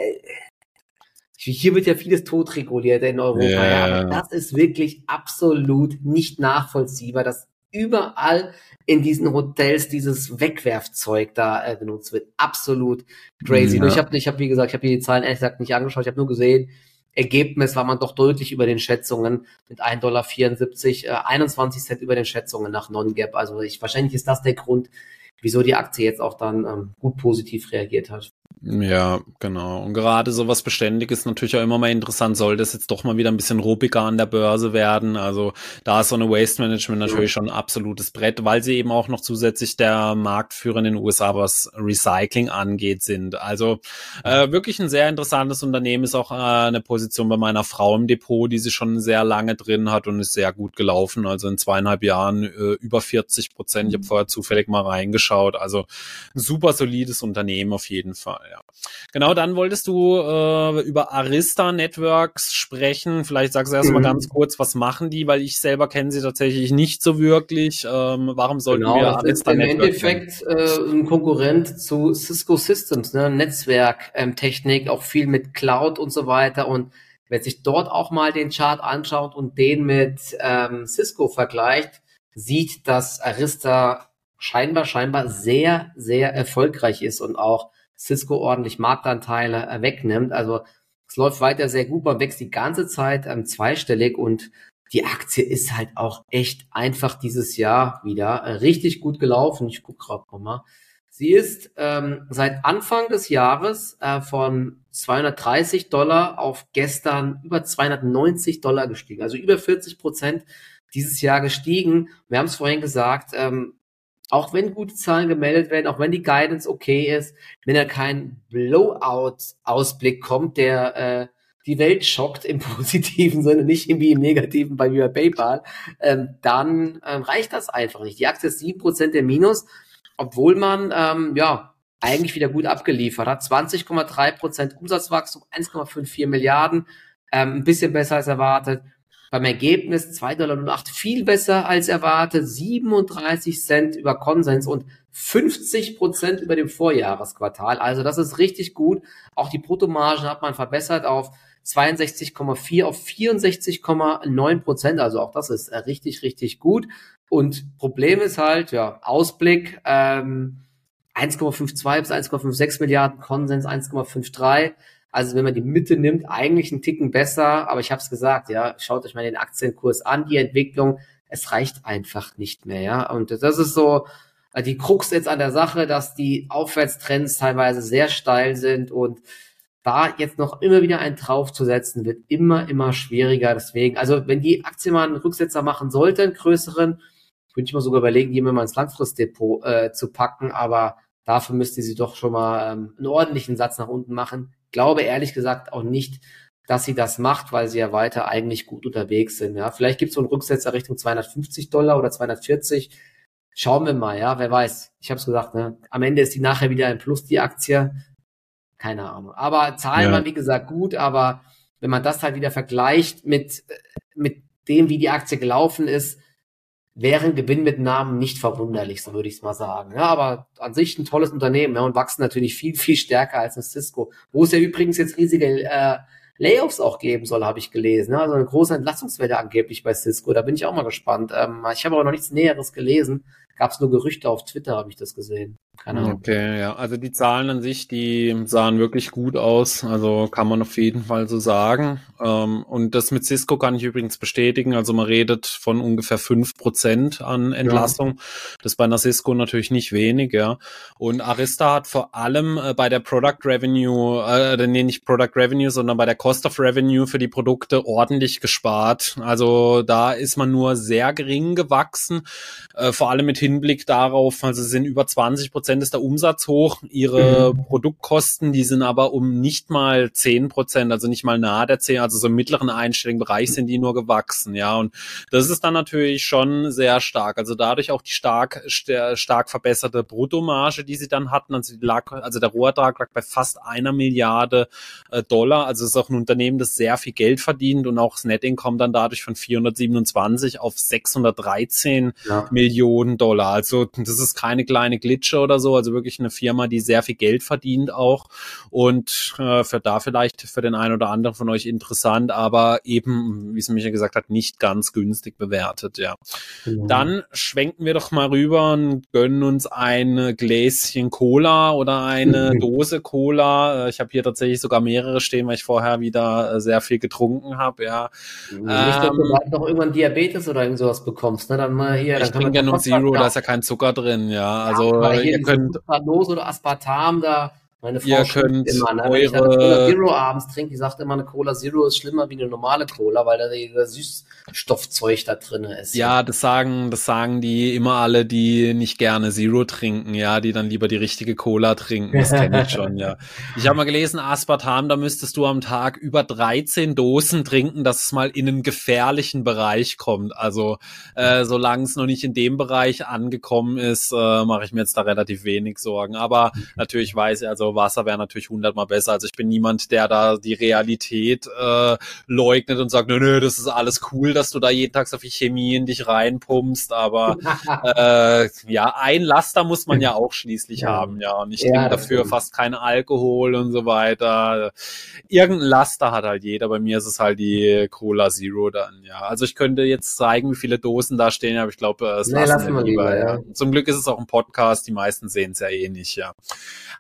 Hier wird ja vieles totreguliert in Europa, ja. ja, aber das ist wirklich absolut nicht nachvollziehbar, dass überall in diesen Hotels dieses Wegwerfzeug da äh, benutzt wird. Absolut crazy. Ja. Ich habe, ich hab, wie gesagt, ich habe die Zahlen ehrlich gesagt nicht angeschaut. Ich habe nur gesehen, Ergebnis war man doch deutlich über den Schätzungen mit 1,74 Dollar, äh, 21 Cent über den Schätzungen nach Non-Gap. Also ich, wahrscheinlich ist das der Grund, wieso die Aktie jetzt auch dann ähm, gut positiv reagiert hat. Ja, genau. Und gerade so was Beständiges ist natürlich auch immer mal interessant, sollte es jetzt doch mal wieder ein bisschen ruppiger an der Börse werden. Also da ist so eine Waste Management natürlich schon ein absolutes Brett, weil sie eben auch noch zusätzlich der Marktführer in den USA, was Recycling angeht, sind. Also äh, wirklich ein sehr interessantes Unternehmen, ist auch äh, eine Position bei meiner Frau im Depot, die sie schon sehr lange drin hat und ist sehr gut gelaufen. Also in zweieinhalb Jahren äh, über 40 Prozent. Ich habe vorher zufällig mal reingeschaut. Also ein super solides Unternehmen auf jeden Fall ja. Genau, dann wolltest du äh, über Arista Networks sprechen. Vielleicht sagst du erst mhm. mal ganz kurz, was machen die, weil ich selber kenne sie tatsächlich nicht so wirklich. Ähm, warum sollten genau, wir Arista ist im Endeffekt äh, ein Konkurrent zu Cisco Systems, ne? Netzwerktechnik, ähm, auch viel mit Cloud und so weiter. Und wer sich dort auch mal den Chart anschaut und den mit ähm, Cisco vergleicht, sieht, dass Arista scheinbar, scheinbar sehr, sehr erfolgreich ist und auch Cisco ordentlich Marktanteile äh, wegnimmt. Also es läuft weiter sehr gut, man wächst die ganze Zeit ähm, zweistellig und die Aktie ist halt auch echt einfach dieses Jahr wieder äh, richtig gut gelaufen. Ich gucke gerade mal. Sie ist ähm, seit Anfang des Jahres äh, von 230 Dollar auf gestern über 290 Dollar gestiegen. Also über 40 Prozent dieses Jahr gestiegen. Wir haben es vorhin gesagt, ähm, auch wenn gute Zahlen gemeldet werden, auch wenn die Guidance okay ist, wenn da kein Blowout-Ausblick kommt, der äh, die Welt schockt im positiven Sinne, nicht irgendwie im negativen bei mir PayPal, ähm, dann ähm, reicht das einfach nicht. Die Aktie ist sieben Prozent der Minus, obwohl man ähm, ja eigentlich wieder gut abgeliefert hat. 20,3 Prozent Umsatzwachstum, 1,54 Milliarden, ähm, ein bisschen besser als erwartet. Beim Ergebnis 2,08 Dollar viel besser als erwartet, 37 Cent über Konsens und 50 Prozent über dem Vorjahresquartal. Also das ist richtig gut. Auch die Bruttomargen hat man verbessert auf 62,4 auf 64,9 Prozent. Also auch das ist äh, richtig, richtig gut. Und Problem ist halt, ja, Ausblick, ähm, 1,52 bis 1,56 Milliarden, Konsens 1,53. Also wenn man die Mitte nimmt, eigentlich einen Ticken besser, aber ich habe es gesagt, ja, schaut euch mal den Aktienkurs an, die Entwicklung, es reicht einfach nicht mehr, ja. Und das ist so äh, die Krux jetzt an der Sache, dass die Aufwärtstrends teilweise sehr steil sind und da jetzt noch immer wieder einen draufzusetzen, wird immer, immer schwieriger. Deswegen, also wenn die Aktie mal einen Rücksetzer machen sollte, einen größeren, würde ich mal sogar überlegen, die immer mal ins Langfristdepot äh, zu packen, aber dafür müsste sie doch schon mal ähm, einen ordentlichen Satz nach unten machen glaube ehrlich gesagt auch nicht, dass sie das macht, weil sie ja weiter eigentlich gut unterwegs sind. Ja, vielleicht gibt es so einen Rücksetzer Richtung 250 Dollar oder 240. Schauen wir mal, ja, wer weiß. Ich habe es gesagt, ne? Am Ende ist die nachher wieder ein Plus, die Aktie. Keine Ahnung. Aber Zahlen ja. waren, wie gesagt, gut, aber wenn man das halt wieder vergleicht mit, mit dem, wie die Aktie gelaufen ist, wären Gewinnmitnahmen nicht verwunderlich, so würde ich es mal sagen. Ja, aber an sich ein tolles Unternehmen ja, und wachsen natürlich viel, viel stärker als ein Cisco, wo es ja übrigens jetzt riesige äh, Layoffs auch geben soll, habe ich gelesen. Ja, also eine große Entlassungswelle angeblich bei Cisco, da bin ich auch mal gespannt. Ähm, ich habe aber noch nichts Näheres gelesen, gab es nur Gerüchte auf Twitter, habe ich das gesehen. Keine Ahnung. Okay, ja. Also die Zahlen an sich, die sahen wirklich gut aus. Also kann man auf jeden Fall so sagen. Ähm, und das mit Cisco kann ich übrigens bestätigen. Also man redet von ungefähr fünf Prozent an Entlassung. Ja. Das ist bei einer Cisco natürlich nicht wenig, ja. Und Arista hat vor allem äh, bei der Product Revenue, äh, nee, nicht Product Revenue, sondern bei der Cost of Revenue für die Produkte ordentlich gespart. Also da ist man nur sehr gering gewachsen. Äh, vor allem mit Hinblick darauf, also sind über 20 Prozent ist der Umsatz hoch. Ihre mhm. Produktkosten, die sind aber um nicht mal zehn Prozent, also nicht mal nahe der zehn, also so im mittleren einstelligen Bereich sind die nur gewachsen, ja. Und das ist dann natürlich schon sehr stark. Also dadurch auch die stark, stark verbesserte Bruttomarge, die sie dann hatten. Also, die lag, also der Rohertrag lag bei fast einer Milliarde äh, Dollar. Also es ist auch ein Unternehmen, das sehr viel Geld verdient und auch das Nettinkommen dann dadurch von 427 auf 613 ja. Millionen Dollar. Also das ist keine kleine Glitsche oder so, also wirklich eine Firma, die sehr viel Geld verdient auch und äh, für da vielleicht für den einen oder anderen von euch interessant, aber eben, wie es Michael gesagt hat, nicht ganz günstig bewertet, ja. Genau. Dann schwenken wir doch mal rüber und gönnen uns ein Gläschen Cola oder eine Dose Cola. Äh, ich habe hier tatsächlich sogar mehrere stehen, weil ich vorher wieder äh, sehr viel getrunken habe, ja. Nicht, dass du ähm, noch irgendwann Diabetes oder irgend sowas bekommst, ne? Dann mal hier. Ich trinke ja nur Zero, da ist ja kein Zucker drin, ja. Also ja, könnt oder Aspartam da. Meine Frau ihr könnt immer, ne? Wenn ich eine Cola Zero abends trinke, die sagt immer, eine Cola Zero ist schlimmer wie eine normale Cola, weil da dieser Süßstoffzeug da drin ist. Ja, das sagen, das sagen die immer alle, die nicht gerne Zero trinken, ja, die dann lieber die richtige Cola trinken. Das kenne ich schon, ja. Ich habe mal gelesen, Aspartam, da müsstest du am Tag über 13 Dosen trinken, dass es mal in einen gefährlichen Bereich kommt. Also äh, solange es noch nicht in dem Bereich angekommen ist, äh, mache ich mir jetzt da relativ wenig Sorgen. Aber natürlich weiß ich, also Wasser wäre natürlich hundertmal besser. Also ich bin niemand, der da die Realität äh, leugnet und sagt, nö, nö, das ist alles cool, dass du da jeden Tag so viel Chemie in dich reinpumpst, aber äh, ja, ein Laster muss man ja auch schließlich ja. haben, ja. Und ich ja, trinke dafür fast keinen Alkohol und so weiter. Irgendein Laster hat halt jeder. Bei mir ist es halt die Cola Zero dann, ja. Also ich könnte jetzt zeigen, wie viele Dosen da stehen, aber ich glaube, es nee, lassen wir lieber, ja. ja. Zum Glück ist es auch ein Podcast, die meisten sehen es ja eh nicht, ja.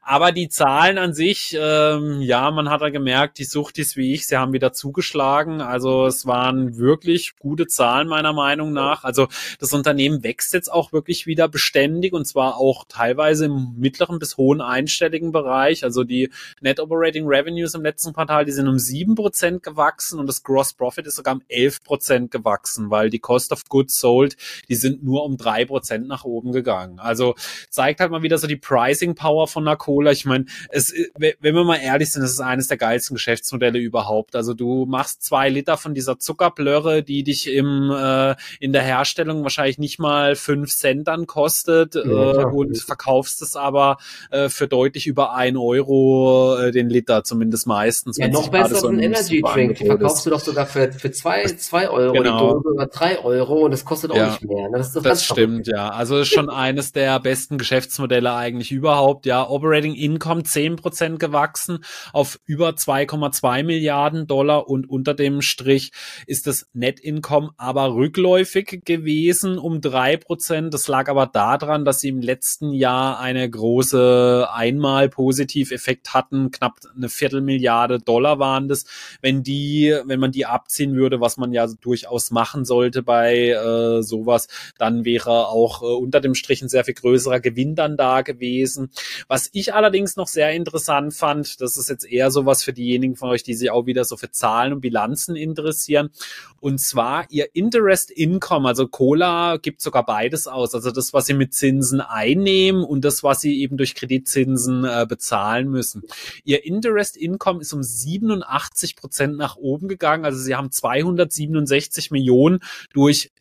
Aber die Zahlen an sich, ähm, ja, man hat da gemerkt, die Suchtis wie ich, sie haben wieder zugeschlagen. Also es waren wirklich gute Zahlen meiner Meinung nach. Also das Unternehmen wächst jetzt auch wirklich wieder beständig und zwar auch teilweise im mittleren bis hohen einstelligen Bereich. Also die Net Operating Revenues im letzten Quartal, die sind um sieben Prozent gewachsen und das Gross Profit ist sogar um elf Prozent gewachsen, weil die Cost of Goods sold, die sind nur um drei Prozent nach oben gegangen. Also zeigt halt mal wieder so die Pricing Power von einer. Ich meine, es, wenn wir mal ehrlich sind, es ist eines der geilsten Geschäftsmodelle überhaupt. Also du machst zwei Liter von dieser Zuckerblöre, die dich im äh, in der Herstellung wahrscheinlich nicht mal fünf Cent dann kostet ja, äh, und verkaufst es aber äh, für deutlich über ein Euro äh, den Liter, zumindest meistens. Ja, noch besser als ein Energy Drink. Die verkaufst du doch sogar für, für zwei, zwei Euro genau. die Dose oder drei Euro und das kostet auch ja, nicht mehr. Das, das, das stimmt, ja. Also ist schon eines der besten Geschäftsmodelle eigentlich überhaupt. Ja, Operating Income zehn Prozent gewachsen auf über 2,2 Milliarden Dollar und unter dem Strich ist das Net Income aber rückläufig gewesen um drei Prozent. Das lag aber daran, dass sie im letzten Jahr eine große einmal Positiveffekt hatten. Knapp eine Viertelmilliarde Dollar waren das. Wenn die, wenn man die abziehen würde, was man ja durchaus machen sollte bei äh, sowas, dann wäre auch äh, unter dem Strich ein sehr viel größerer Gewinn dann da gewesen. Was ich allerdings noch sehr interessant fand, das ist jetzt eher sowas für diejenigen von euch, die sich auch wieder so für Zahlen und Bilanzen interessieren. Und zwar ihr Interest Income, also Cola gibt sogar beides aus. Also das, was sie mit Zinsen einnehmen und das, was sie eben durch Kreditzinsen äh, bezahlen müssen. Ihr Interest Income ist um 87 Prozent nach oben gegangen. Also sie haben 267 Millionen durch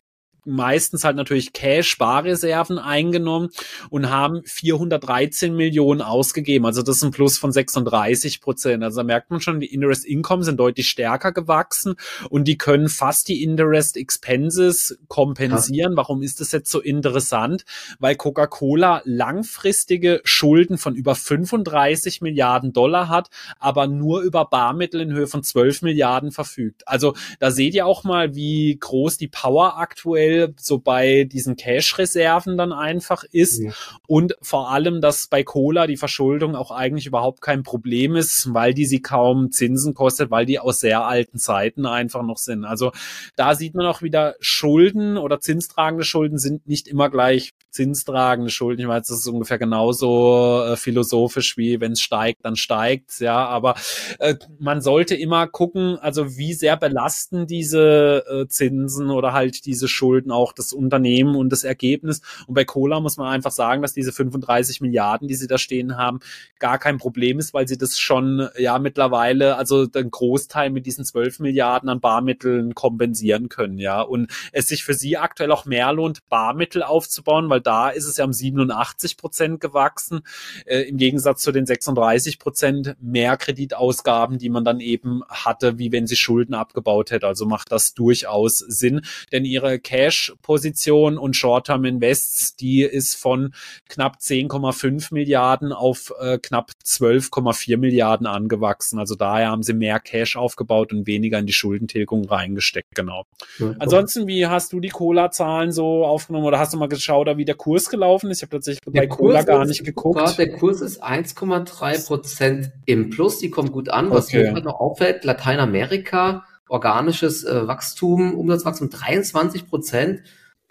meistens halt natürlich Cash-Sparreserven eingenommen und haben 413 Millionen ausgegeben. Also das ist ein Plus von 36 Prozent. Also da merkt man schon, die Interest Income sind deutlich stärker gewachsen und die können fast die Interest Expenses kompensieren. Ja. Warum ist das jetzt so interessant? Weil Coca-Cola langfristige Schulden von über 35 Milliarden Dollar hat, aber nur über Barmittel in Höhe von 12 Milliarden verfügt. Also da seht ihr auch mal, wie groß die Power aktuell aktuell so bei diesen Cash-Reserven dann einfach ist ja. und vor allem, dass bei Cola die Verschuldung auch eigentlich überhaupt kein Problem ist, weil die sie kaum Zinsen kostet, weil die aus sehr alten Zeiten einfach noch sind. Also da sieht man auch wieder Schulden oder zinstragende Schulden sind nicht immer gleich zinstragende Schulden. Ich weiß, das ist ungefähr genauso äh, philosophisch wie wenn es steigt, dann steigt's, ja. Aber äh, man sollte immer gucken, also wie sehr belasten diese äh, Zinsen oder halt diese Schulden auch das Unternehmen und das Ergebnis. Und bei Cola muss man einfach sagen, dass diese 35 Milliarden, die sie da stehen haben, gar kein Problem ist, weil sie das schon ja mittlerweile, also den Großteil mit diesen 12 Milliarden an Barmitteln kompensieren können, ja. Und es sich für sie aktuell auch mehr lohnt, Barmittel aufzubauen, weil da ist es ja um 87 Prozent gewachsen, äh, im Gegensatz zu den 36 Prozent mehr Kreditausgaben, die man dann eben hatte, wie wenn sie Schulden abgebaut hätte. Also macht das durchaus Sinn, denn ihre Cash-Position und Short-Term Invests, die ist von knapp 10,5 Milliarden auf äh, knapp 12,4 Milliarden angewachsen. Also daher haben sie mehr Cash aufgebaut und weniger in die Schuldentilgung reingesteckt, genau. Ja, Ansonsten, wie hast du die Cola-Zahlen so aufgenommen oder hast du mal geschaut, wie der Kurs gelaufen ist? Ich habe tatsächlich der bei Cola Kurs gar nicht geguckt. Grad, der Kurs ist 1,3 Prozent im Plus. Die kommt gut an. Was okay. mir noch auffällt, Lateinamerika, organisches äh, Wachstum, Umsatzwachstum 23 Prozent.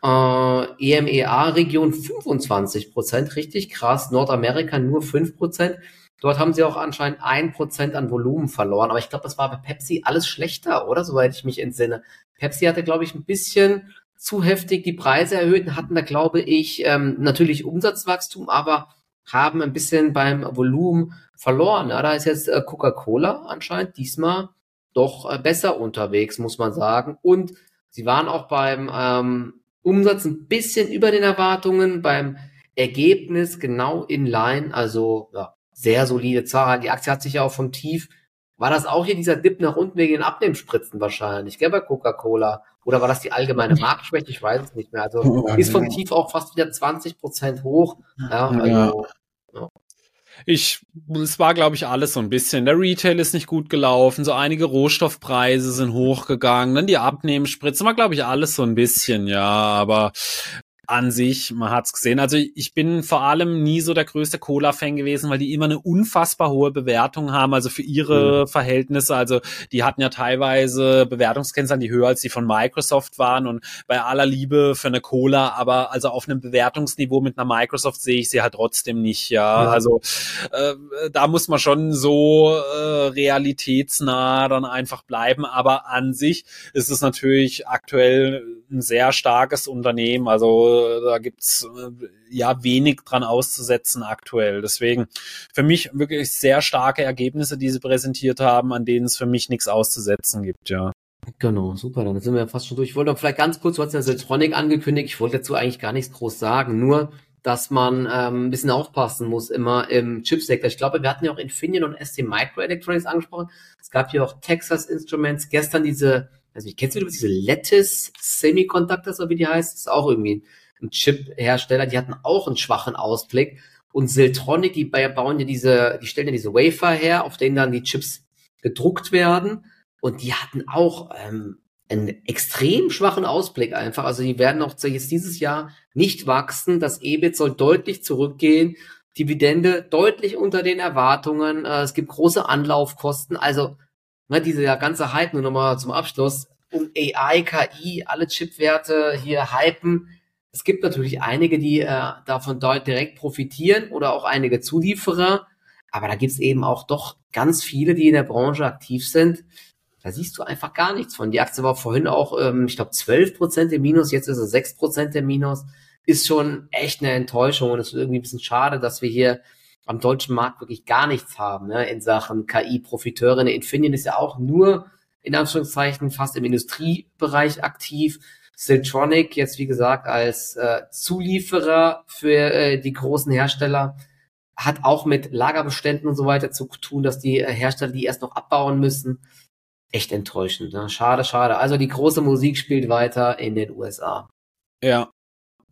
Äh, EMEA-Region 25 Prozent, richtig krass. Nordamerika nur 5 Prozent. Dort haben sie auch anscheinend ein Prozent an Volumen verloren. Aber ich glaube, das war bei Pepsi alles schlechter, oder? Soweit ich mich entsinne. Pepsi hatte, glaube ich, ein bisschen zu heftig die Preise erhöht, hatten da, glaube ich, ähm, natürlich Umsatzwachstum, aber haben ein bisschen beim Volumen verloren. Ja, da ist jetzt äh, Coca-Cola anscheinend diesmal doch äh, besser unterwegs, muss man sagen. Und sie waren auch beim ähm, Umsatz ein bisschen über den Erwartungen, beim Ergebnis genau in line. Also ja, sehr solide Zahlen. Die Aktie hat sich ja auch vom Tief, war das auch hier dieser Dip nach unten wegen den Abnehmspritzen wahrscheinlich, gell, bei Coca-Cola? Oder war das die allgemeine Marktschwäche? Ich weiß es nicht mehr. Also ist vom Tief auch fast wieder 20 Prozent hoch. Ja, also, ja. Ich, es war, glaube ich, alles so ein bisschen. Der Retail ist nicht gut gelaufen, so einige Rohstoffpreise sind hochgegangen, dann die Abnehmenspritzen, war, glaube ich, alles so ein bisschen, ja, aber an sich, man hat's gesehen. Also ich bin vor allem nie so der größte Cola-Fan gewesen, weil die immer eine unfassbar hohe Bewertung haben, also für ihre mhm. Verhältnisse. Also die hatten ja teilweise Bewertungskennzahlen, die höher als die von Microsoft waren und bei aller Liebe für eine Cola, aber also auf einem Bewertungsniveau mit einer Microsoft sehe ich sie halt trotzdem nicht, ja. ja. Also äh, da muss man schon so äh, realitätsnah dann einfach bleiben, aber an sich ist es natürlich aktuell ein sehr starkes Unternehmen, also da gibt's äh, ja wenig dran auszusetzen aktuell. Deswegen für mich wirklich sehr starke Ergebnisse, die sie präsentiert haben, an denen es für mich nichts auszusetzen gibt, ja. Genau, super, dann sind wir ja fast schon durch. Ich wollte vielleicht ganz kurz, du hast ja Siltronic angekündigt, ich wollte dazu eigentlich gar nichts groß sagen, nur dass man ähm, ein bisschen aufpassen muss immer im Chipsektor. Ich glaube, wir hatten ja auch Infineon und ST Microelectronics angesprochen. Es gab hier auch Texas Instruments. Gestern diese, also ich kennst du diese Lattice Semiconductors, oder wie die heißt? Ist auch irgendwie ein Chip-Hersteller, die hatten auch einen schwachen Ausblick. Und Siltronic, die bauen ja diese, die stellen ja diese Wafer her, auf denen dann die Chips gedruckt werden. Und die hatten auch ähm, einen extrem schwachen Ausblick einfach. Also die werden auch jetzt dieses Jahr nicht wachsen. Das EBIT soll deutlich zurückgehen. Dividende deutlich unter den Erwartungen. Äh, es gibt große Anlaufkosten. Also ne, diese ganze Hype, nur nochmal zum Abschluss, um AI, KI, alle Chipwerte hier hypen es gibt natürlich einige, die äh, davon direkt profitieren oder auch einige Zulieferer, aber da gibt es eben auch doch ganz viele, die in der Branche aktiv sind. Da siehst du einfach gar nichts von. Die Aktie war vorhin auch, ähm, ich glaube, 12 Prozent im Minus, jetzt ist es 6 Prozent im Minus. Ist schon echt eine Enttäuschung und es ist irgendwie ein bisschen schade, dass wir hier am deutschen Markt wirklich gar nichts haben ne, in Sachen KI-Profiteure. Infineon ist ja auch nur in Anführungszeichen fast im Industriebereich aktiv. Siltronic jetzt wie gesagt als äh, Zulieferer für äh, die großen Hersteller hat auch mit Lagerbeständen und so weiter zu tun, dass die äh, Hersteller die erst noch abbauen müssen. Echt enttäuschend. Ne? Schade, schade. Also die große Musik spielt weiter in den USA. Ja,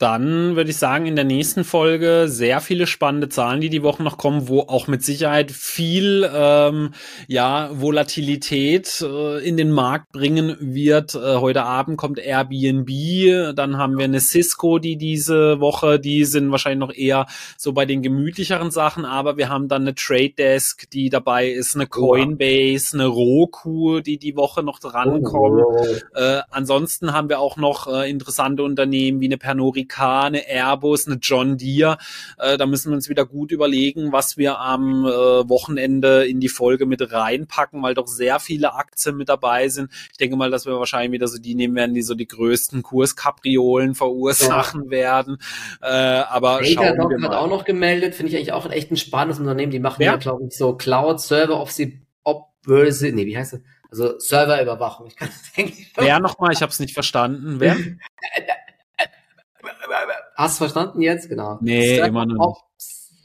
dann würde ich sagen, in der nächsten Folge sehr viele spannende Zahlen, die die Woche noch kommen, wo auch mit Sicherheit viel ähm, ja Volatilität äh, in den Markt bringen wird. Äh, heute Abend kommt Airbnb, dann haben wir eine Cisco, die diese Woche, die sind wahrscheinlich noch eher so bei den gemütlicheren Sachen, aber wir haben dann eine Trade Desk, die dabei ist, eine Coinbase, eine Roku, die die Woche noch drankommen. Oh. Äh, ansonsten haben wir auch noch äh, interessante Unternehmen wie eine Pernod Ricard, eine Airbus, eine John Deere. Äh, da müssen wir uns wieder gut überlegen, was wir am äh, Wochenende in die Folge mit reinpacken, weil doch sehr viele Aktien mit dabei sind. Ich denke mal, dass wir wahrscheinlich wieder so die nehmen werden, die so die größten Kurskapriolen verursachen ja. werden. Äh, aber Datadog hat auch noch gemeldet, finde ich eigentlich auch ein echt ein spannendes Unternehmen. Die machen ja, ja glaube ich, so Cloud Server of the Obverse, nee, wie heißt das? Also Serverüberwachung. Ich kann das eigentlich Wer nochmal? Ich habe es nicht verstanden. Wer? Hast du verstanden jetzt? Genau. Nee, Server immer noch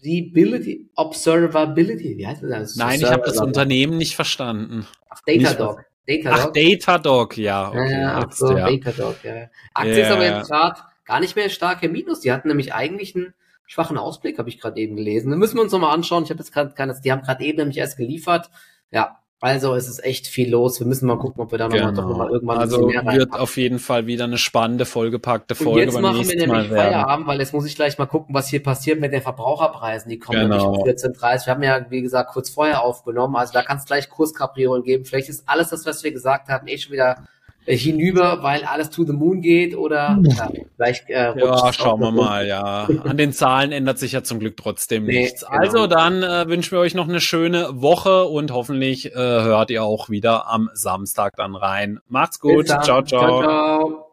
nicht. Observability, wie heißt das? Nein, ich habe das Unternehmen nicht verstanden. Ach, Datadog. Datadog. Ach, Datadog, ja. Okay, ja, ach so, ja. Datadog, ja. Aktie ja, ist aber jetzt gerade gar nicht mehr stark im Minus. Die hatten nämlich eigentlich einen schwachen Ausblick, habe ich gerade eben gelesen. Da müssen wir uns nochmal anschauen. Ich habe jetzt gerade keine, die haben gerade eben nämlich erst geliefert. Ja, also es ist echt viel los. Wir müssen mal gucken, ob wir da genau. noch mal irgendwann Also wird auf jeden Fall wieder eine spannende, vollgepackte Folge. Und jetzt machen wir nämlich Feierabend, weil jetzt muss ich gleich mal gucken, was hier passiert mit den Verbraucherpreisen. Die kommen genau. nämlich um 14.30 Wir haben ja, wie gesagt, kurz vorher aufgenommen. Also da kann es gleich Kurskapriolen geben. Vielleicht ist alles das, was wir gesagt haben, eh schon wieder hinüber, weil alles to the moon geht oder ja, vielleicht äh, Ja, schauen wir mal, ja. An den Zahlen ändert sich ja zum Glück trotzdem nee, nichts. Genau. Also dann äh, wünschen wir euch noch eine schöne Woche und hoffentlich äh, hört ihr auch wieder am Samstag dann rein. Macht's gut. Ciao, ciao. ciao, ciao.